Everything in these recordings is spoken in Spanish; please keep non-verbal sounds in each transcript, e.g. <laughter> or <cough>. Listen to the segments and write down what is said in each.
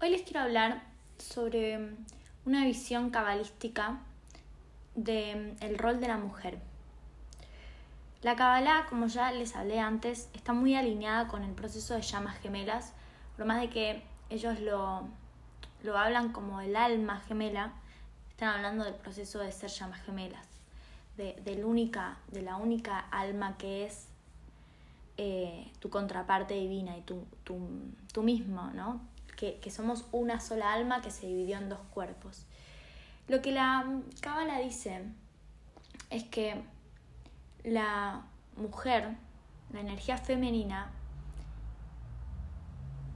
Hoy les quiero hablar sobre una visión cabalística del el rol de la mujer. La Kabbalah, como ya les hablé antes, está muy alineada con el proceso de llamas gemelas, por más de que ellos lo, lo hablan como el alma gemela, están hablando del proceso de ser llamas gemelas, de, única, de la única alma que es eh, tu contraparte divina y tú mismo, ¿no? Que, que, somos una sola alma que se dividió en dos cuerpos. Lo que la Cábala dice es que la mujer, la energía femenina,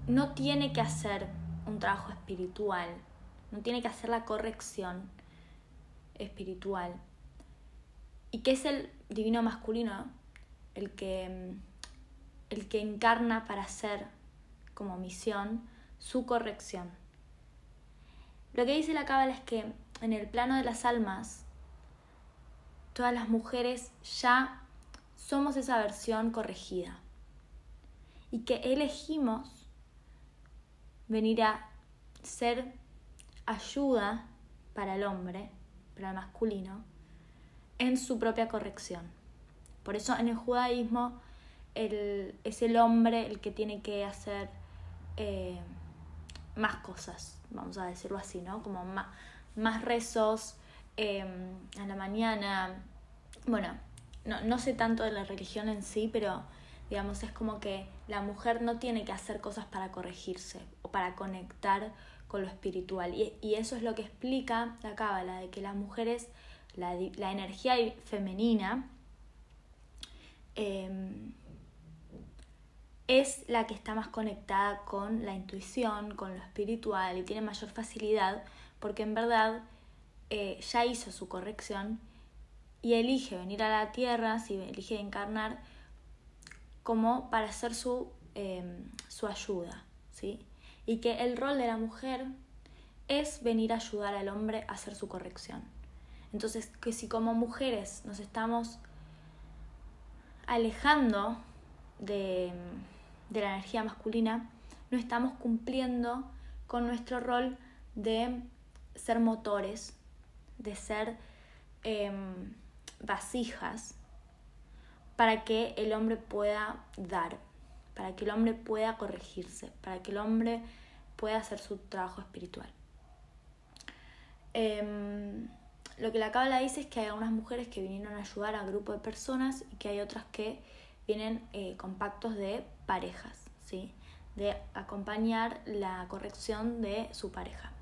no tiene que hacer un trabajo espiritual, no tiene que hacer la corrección espiritual. Y que es el divino masculino el que el que encarna para hacer como misión su corrección. Lo que dice la cábala es que en el plano de las almas, todas las mujeres ya somos esa versión corregida y que elegimos venir a ser ayuda para el hombre, para el masculino, en su propia corrección. Por eso en el judaísmo el, es el hombre el que tiene que hacer eh, más cosas, vamos a decirlo así, ¿no? Como más, más rezos em, a la mañana. Bueno, no, no sé tanto de la religión en sí, pero digamos, es como que la mujer no tiene que hacer cosas para corregirse o para conectar con lo espiritual. Y, y eso es lo que explica la cábala, de que las mujeres, la, la energía femenina, eh, es la que está más conectada con la intuición, con lo espiritual y tiene mayor facilidad porque en verdad eh, ya hizo su corrección y elige venir a la tierra, si elige encarnar, como para hacer su, em, su ayuda. ¿sí? Y que el rol de la mujer es venir a ayudar al hombre a hacer su corrección. Entonces, que si como mujeres nos estamos alejando de, la energía masculina, no estamos cumpliendo con nuestro rol de ser motores, de ser em, vasijas, para que el hombre pueda dar, para que el hombre pueda corregirse, para que el hombre pueda hacer su trabajo espiritual. Em, lo que la Cábala dice es que hay algunas mujeres que vinieron a ayudar a grupo de personas y que hay otras que vienen eh, con pactos de parejas, ¿sí? de acompañar la corrección de su pareja.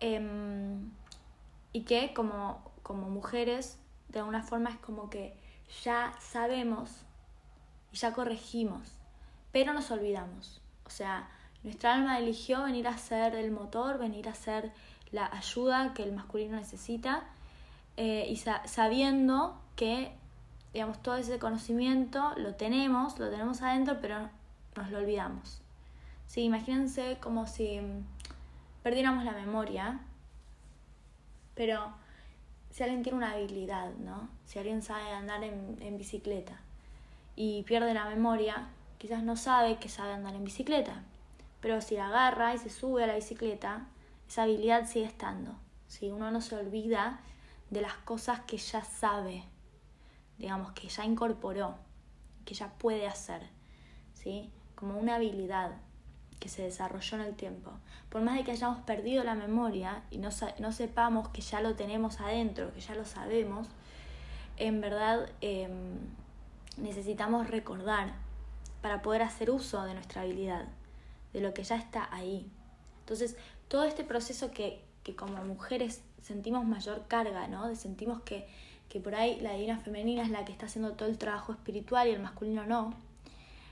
Em, y que como, como mujeres, de alguna forma es como que ya sabemos y ya corregimos, pero nos olvidamos. O sea, nuestra alma eligió venir a ser el motor, venir a ser la ayuda que el masculino necesita eh, y sabiendo que digamos, todo ese conocimiento lo tenemos, lo tenemos adentro, pero nos lo olvidamos. Sí, imagínense como si perdiéramos la memoria, pero si alguien tiene una habilidad, ¿no? Si alguien sabe andar en, en bicicleta y pierde la memoria, quizás no sabe que sabe andar en bicicleta, pero si la agarra y se sube a la bicicleta, esa habilidad sigue estando. Si Uno no se olvida de las cosas que ya sabe digamos, que ya incorporó, que ya puede hacer, ¿sí? Como una habilidad que se desarrolló en el tiempo. Por más de que hayamos perdido la memoria y no, no sepamos que ya lo tenemos adentro, que ya lo sabemos, en verdad em, necesitamos recordar para poder hacer uso de nuestra habilidad, de lo que ya está ahí. Entonces, todo este proceso que, que como mujeres sentimos mayor carga, ¿no? De sentimos que que por ahí la divina femenina es la que está haciendo todo el trabajo espiritual y el masculino no.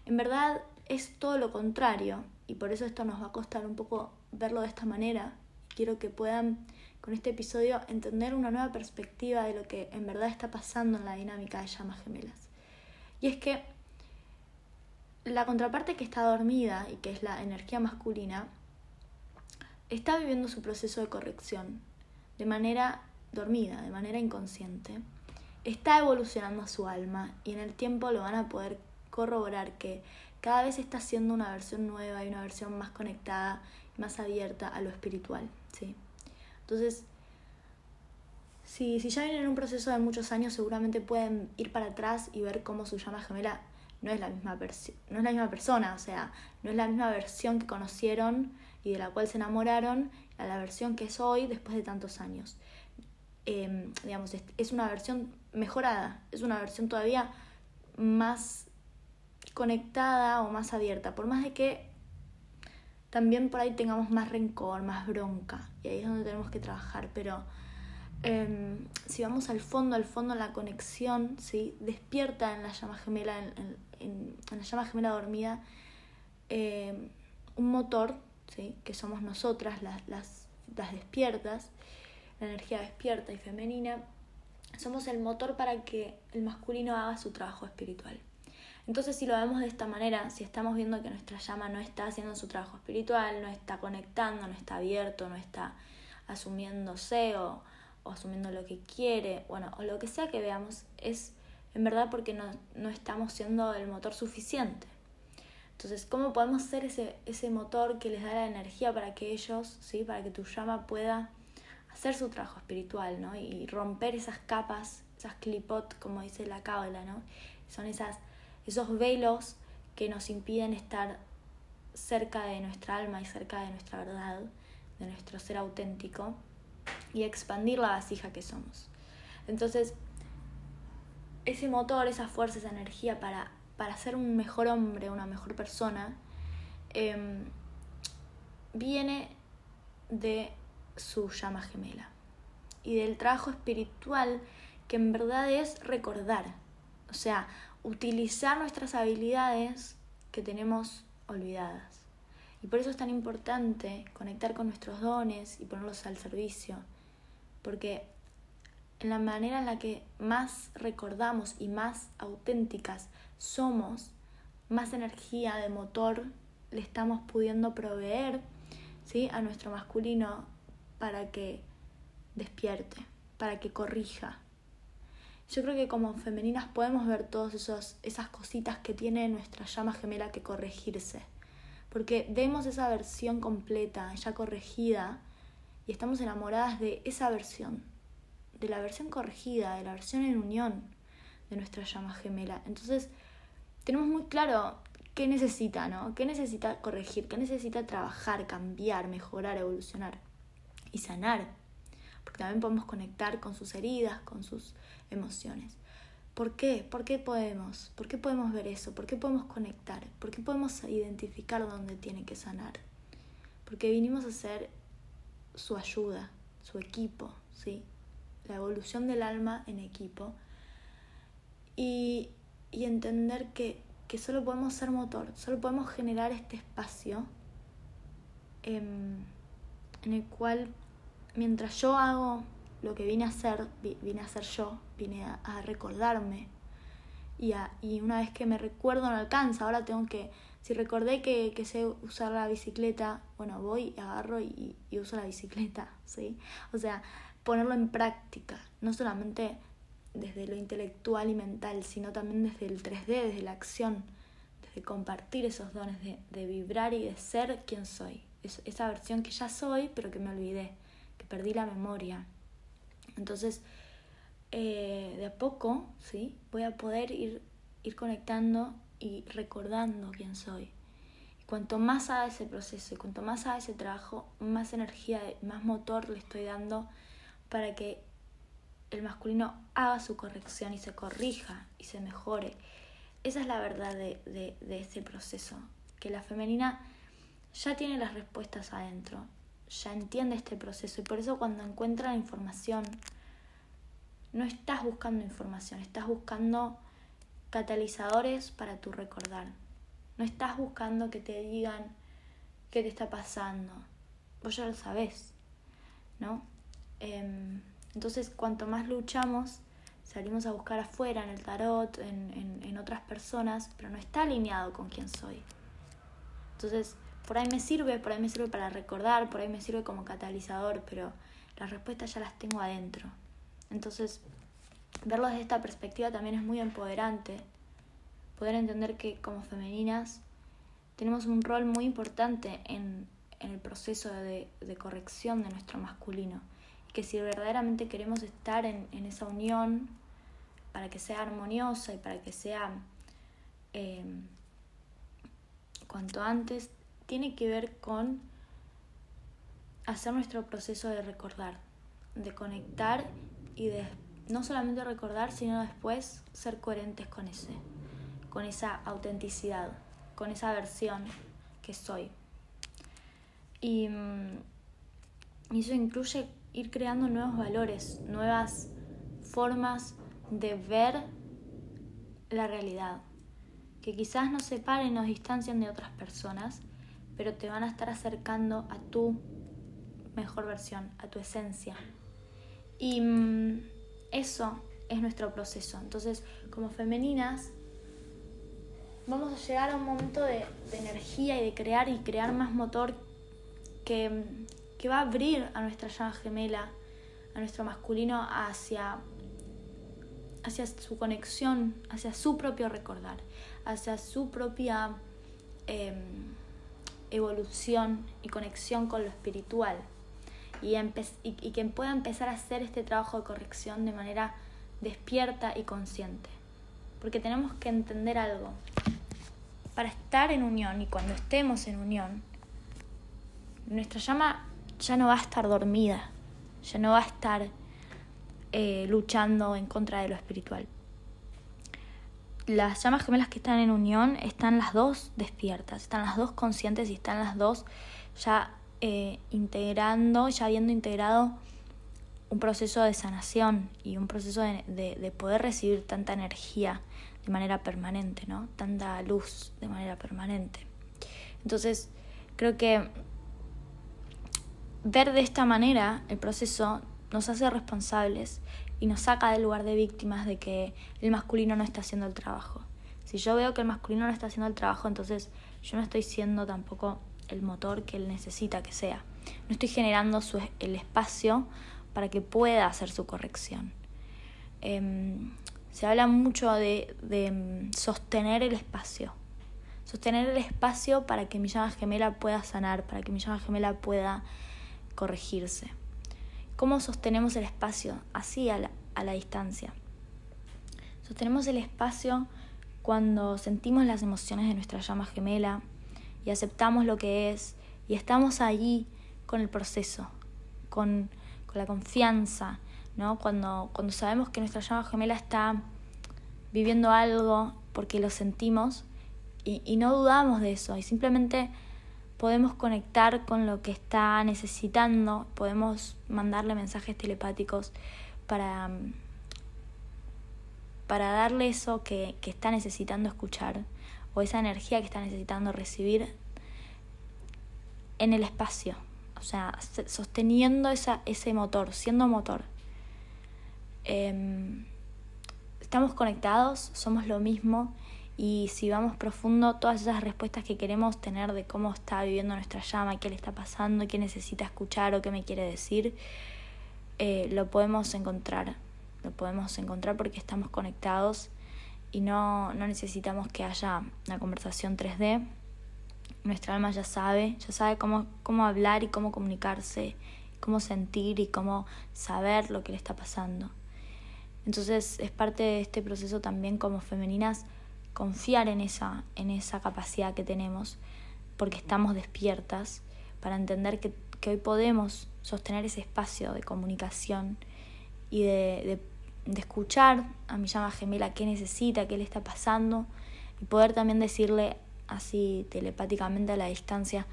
En verdad es todo lo contrario y por eso esto nos va a costar un poco verlo de esta manera. Quiero que puedan con este episodio entender una nueva perspectiva de lo que en verdad está pasando en la dinámica de llamas gemelas. Y es que la contraparte que está dormida y que es la energía masculina está viviendo su proceso de corrección de manera dormida, de manera inconsciente, está evolucionando su alma y en el tiempo lo van a poder corroborar que cada vez está siendo una versión nueva y una versión más conectada más abierta a lo espiritual, ¿sí? Entonces, si, si ya vienen en un proceso de muchos años, seguramente pueden ir para atrás y ver cómo su llama gemela no es la misma, no es la misma persona, o sea, no es la misma versión que conocieron y de la cual se enamoraron a la versión que es hoy después de tantos años. Em, digamos, es una versión mejorada, es una versión todavía más conectada o más abierta, por más de que también por ahí tengamos más rencor, más bronca, y ahí es donde tenemos que trabajar, pero em, si vamos al fondo, al fondo la conexión, ¿sí? despierta en la llama gemela, en, en, la llama gemela dormida, em, un motor, ¿sí? que somos nosotras, las, las, las despiertas, la energía despierta y femenina, somos el motor para que el masculino haga su trabajo espiritual. Entonces, si lo vemos de esta manera, si estamos viendo que nuestra llama no está haciendo su trabajo espiritual, no está conectando, no está abierto, no está asumiéndose o, o asumiendo lo que quiere, bueno, o lo que sea que veamos, es en verdad porque no, no estamos siendo el motor suficiente. Entonces, ¿cómo podemos ser ese, ese motor que les da la energía para que ellos, ¿sí? para que tu llama pueda hacer su trabajo espiritual, ¿no? Y romper esas capas, esas clipot, como dice la cábala, ¿no? Son esas, esos velos que nos impiden estar cerca de nuestra alma y cerca de nuestra verdad, de nuestro ser auténtico, y expandir la vasija que somos. Entonces, ese motor, esa fuerza, esa energía para, para ser un mejor hombre, una mejor persona, em, viene de su llama gemela y del trabajo espiritual que en verdad es recordar, o sea, utilizar nuestras habilidades que tenemos olvidadas. Y por eso es tan importante conectar con nuestros dones y ponerlos al servicio, porque en la manera en la que más recordamos y más auténticas somos, más energía de motor le estamos pudiendo proveer ¿sí? a nuestro masculino para que despierte, para que corrija. Yo creo que como femeninas podemos ver todas esas cositas que tiene nuestra llama gemela que corregirse. Porque vemos esa versión completa, ya corregida, y estamos enamoradas de esa versión, de la versión corregida, de la versión en unión de nuestra llama gemela. Entonces, tenemos muy claro qué necesita, ¿no? ¿Qué necesita corregir? ¿Qué necesita trabajar, cambiar, mejorar, evolucionar? Y sanar, porque también podemos conectar con sus heridas, con sus emociones. ¿Por qué? ¿Por qué podemos? ¿Por qué podemos ver eso? ¿Por qué podemos conectar? ¿Por qué podemos identificar dónde tiene que sanar? Porque vinimos a ser su ayuda, su equipo, ¿sí? La evolución del alma en equipo. Y, y entender que, que, solo podemos ser motor, solo podemos generar este espacio en el cual mientras yo hago lo que vine a hacer, vine a hacer yo, vine a, recordarme. Y, y, una vez que me recuerdo no alcanza, ahora tengo que, si recordé que, que sé usar la bicicleta, bueno, voy, agarro y, y, uso la bicicleta, <laughs> ¿sí? O sea, ponerlo en práctica, no solamente desde lo intelectual y mental, sino también desde el 3D, desde la acción, desde compartir esos dones de, de vibrar y de ser quien soy, es, esa versión que ya soy, pero que me olvidé perdí la memoria. Entonces, eh, de a poco, ¿sí? Voy a poder ir, ir conectando y recordando quién soy. Y cuanto más haga ese proceso y cuanto más haga ese trabajo, más energía, más motor le estoy dando para que el masculino haga su corrección y se corrija y se mejore. Esa es la verdad de, de, de ese proceso, que la femenina ya tiene las respuestas adentro, ya entiende este proceso y por eso cuando encuentra la información, no estás buscando información, estás buscando catalizadores para tu recordar. No estás buscando que te digan qué te está pasando. Vos ya lo sabés, ¿no? Em, entonces, cuanto más luchamos, salimos a buscar afuera, en el tarot, en, en, en otras personas, pero no está alineado con quién soy. Entonces, por ahí me sirve, por ahí me sirve para recordar, por ahí me sirve como catalizador, pero las respuestas ya las tengo adentro. Entonces, verlo desde esta perspectiva también es muy empoderante. Poder entender que como femeninas tenemos un rol muy importante en, el proceso de, corrección de nuestro masculino. Y que si verdaderamente queremos estar en, esa unión para que sea armoniosa y para que sea eh, cuanto antes, tiene que ver con hacer nuestro proceso de recordar, de conectar y de no solamente recordar, sino después ser coherentes con ese, con esa autenticidad, con esa versión que soy. Y, mm, eso incluye ir creando nuevos valores, nuevas formas de ver la realidad, que quizás nos separen, nos distancian de otras personas, pero te van a estar acercando a tu mejor versión, a tu esencia. Y mm, eso es nuestro proceso. Entonces, como femeninas, vamos a llegar a un momento de, energía y de crear y crear más motor que, que, va a abrir a nuestra llama gemela, a nuestro masculino, hacia, hacia su conexión, hacia su propio recordar, hacia su propia em, evolución y conexión con lo espiritual y, y, que pueda empezar a hacer este trabajo de corrección de manera despierta y consciente. Porque tenemos que entender algo. Para estar en unión y cuando estemos en unión, nuestra llama ya no va a estar dormida, ya no va a estar eh, luchando en contra de lo espiritual. Las llamas gemelas que están en unión están las dos despiertas, están las dos conscientes y están las dos ya eh, integrando, ya habiendo integrado un proceso de sanación y un proceso de, de, poder recibir tanta energía de manera permanente, ¿no? Tanta luz de manera permanente. Entonces, creo que ver de esta manera el proceso nos hace responsables y nos saca del lugar de víctimas de que el masculino no está haciendo el trabajo. Si yo veo que el masculino no está haciendo el trabajo, entonces yo no estoy siendo tampoco el motor que él necesita que sea. No estoy generando su, el espacio para que pueda hacer su corrección. Em, se habla mucho de, de, em, sostener el espacio. Sostener el espacio para que mi llama gemela pueda sanar, para que mi llama gemela pueda corregirse. ¿Cómo sostenemos el espacio? Así a la, distancia. Sostenemos el espacio cuando sentimos las emociones de nuestra llama gemela, y aceptamos lo que es y estamos allí con el proceso, con, la confianza, ¿no? Cuando, cuando sabemos que nuestra llama gemela está viviendo algo porque lo sentimos y no dudamos de eso y simplemente podemos conectar con lo que está necesitando, podemos mandarle mensajes telepáticos para, para darle eso que, que está necesitando escuchar o esa energía que está necesitando recibir en el espacio, o sea, sosteniendo esa, ese motor, siendo motor. Em, estamos conectados, somos lo mismo y si vamos profundo, todas esas respuestas que queremos tener de cómo está viviendo nuestra llama, qué le está pasando, qué necesita escuchar o qué me quiere decir, eh, lo podemos encontrar, lo podemos encontrar porque estamos conectados y no, no necesitamos que haya una conversación 3D. Nuestra alma ya sabe, ya sabe cómo, cómo hablar y cómo comunicarse, cómo sentir y cómo saber lo que le está pasando. Entonces es parte de este proceso también como femeninas confiar en esa, en esa capacidad que tenemos, porque estamos despiertas, para entender que, que hoy podemos sostener ese espacio de comunicación y de, de escuchar a mi llama gemela qué necesita, qué le está pasando y poder también decirle así telepáticamente a la distancia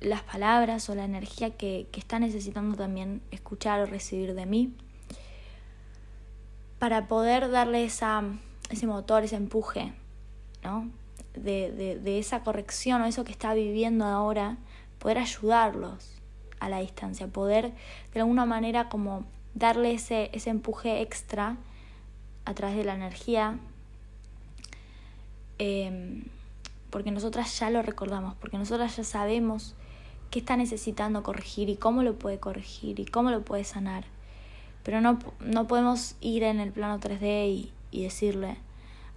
las palabras o la energía que, que está necesitando también escuchar o recibir de mí para poder darle esa, ese motor, ese empuje, ¿no? De, de, de esa corrección o eso que está viviendo ahora, poder ayudarlos a la distancia, poder de alguna manera como darle ese, ese empuje extra a través de la energía, em, porque nosotras ya lo recordamos, porque nosotras ya sabemos qué está necesitando corregir y cómo lo puede corregir y cómo lo puede sanar. Pero no, no podemos ir en el plano 3D y, y decirle,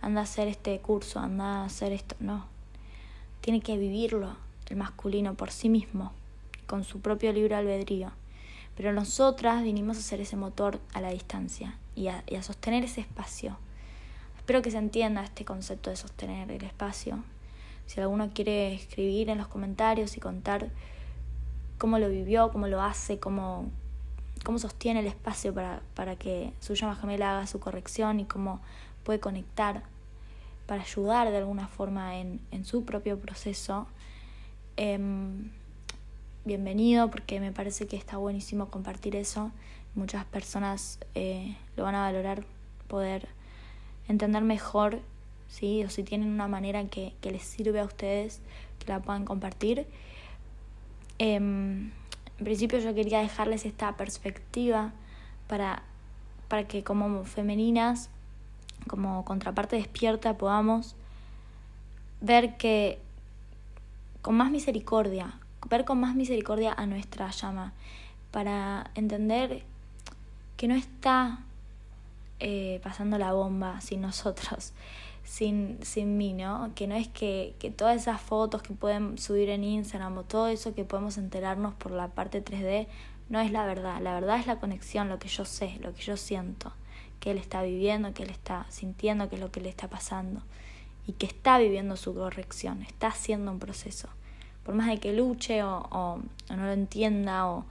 anda a hacer este curso, anda a hacer esto. No. tiene que vivirlo el masculino por sí mismo, con su propio libre albedrío. Pero nosotras vinimos a ser ese motor a la distancia y a, y a sostener ese espacio. Espero que se entienda este concepto de sostener el espacio. Si alguno quiere escribir en los comentarios y contar cómo lo vivió, cómo lo hace, cómo, cómo sostiene el espacio para, para que su llama gemela haga su corrección y cómo puede conectar para ayudar de alguna forma en, en su propio proceso. Em, bienvenido porque me parece que está buenísimo compartir eso. Muchas personas eh, lo van a valorar, poder entender mejor, ¿sí? o si tienen una manera que, que les sirve a ustedes, que la puedan compartir. Em, en principio yo quería dejarles esta perspectiva para, para que como femeninas como contraparte despierta podamos ver que con más misericordia, ver con más misericordia a nuestra llama, para entender que no está eh, pasando la bomba sin nosotros, sin, sin mí, ¿no? Que no es que, que todas esas fotos que pueden subir en Instagram o todo eso que podemos enterarnos por la parte 3D, no es la verdad. La verdad es la conexión, lo que yo sé, lo que yo siento que él está viviendo, que él está sintiendo, que es lo que le está pasando y que está viviendo su corrección, está haciendo un proceso. Por más de que luche o, no lo entienda o,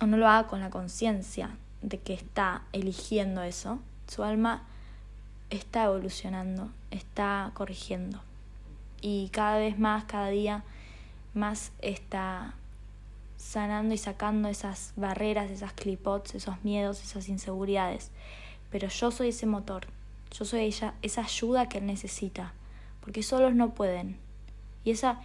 o no lo haga con la conciencia de que está eligiendo eso, su alma está evolucionando, está corrigiendo. Y cada vez más, cada día más está sanando y sacando esas barreras, esas clipots, esos miedos, esas inseguridades. Pero yo soy ese motor, yo soy ella, esa ayuda que él necesita, porque solos no pueden. Y esa,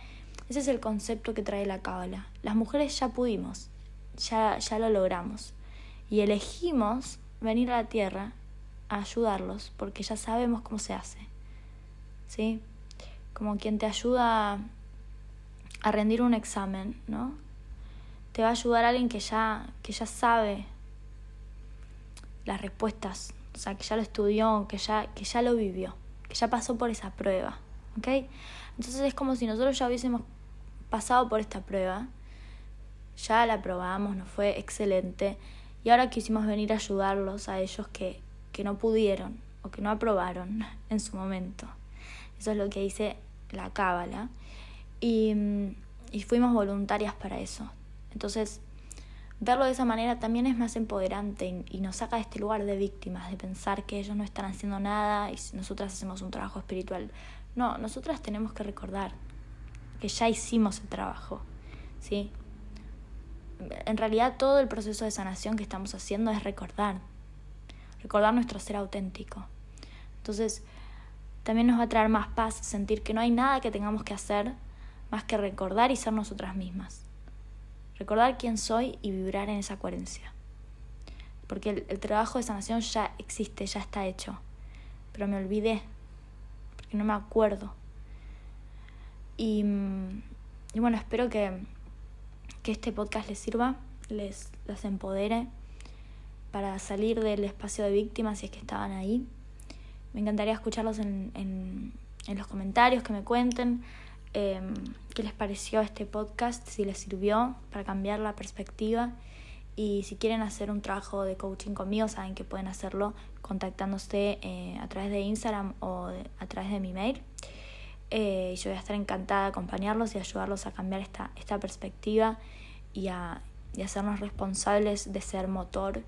ese es el concepto que trae la cábala. Las mujeres ya pudimos, ya, ya lo logramos. Y elegimos venir a la tierra a ayudarlos, porque ya sabemos cómo se hace. ¿Sí? Como quien te ayuda a rendir un examen, ¿no? te va a ayudar alguien que ya, que ya sabe las respuestas, o sea, que ya lo estudió, que ya, que ya lo vivió, que ya pasó por esa prueba. ¿Ok? Entonces es como si nosotros ya hubiésemos pasado por esta prueba, ya la probamos, nos fue excelente, y ahora quisimos venir a ayudarlos a ellos que, que no pudieron o que no aprobaron <laughs> en su momento. Eso es lo que dice la cábala. Y, y fuimos voluntarias para eso. Entonces, verlo de esa manera también es más empoderante y, nos saca de este lugar de víctimas, de pensar que ellos no están haciendo nada y nosotras hacemos un trabajo espiritual. No, nosotras tenemos que recordar que ya hicimos el trabajo, ¿sí? En realidad todo el proceso de sanación que estamos haciendo es recordar, recordar nuestro ser auténtico. Entonces, también nos va a traer más paz sentir que no hay nada que tengamos que hacer más que recordar y ser nosotras mismas recordar quién soy y vibrar en esa coherencia. Porque el, trabajo de sanación ya existe, ya está hecho. Pero me olvidé, porque no me acuerdo. Y, mm, y bueno, espero que, que, este podcast les sirva, les, les empodere para salir del espacio de víctimas si es que estaban ahí. Me encantaría escucharlos en, en, en los comentarios, que me cuenten Em, qué les pareció este podcast, si les sirvió para cambiar la perspectiva. Y si quieren hacer un trabajo de coaching conmigo, saben que pueden hacerlo contactándose eh, a través de Instagram o a través de mi mail. Eh, yo voy a estar encantada de acompañarlos y ayudarlos a cambiar esta, esta perspectiva y a, y hacernos responsables de ser motor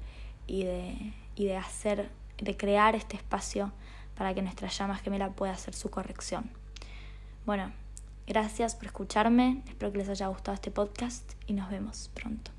y de, y de hacer, de crear este espacio para que nuestra llama gemela pueda hacer su corrección. Bueno, Gracias por escucharme, espero que les haya gustado este podcast y nos vemos pronto.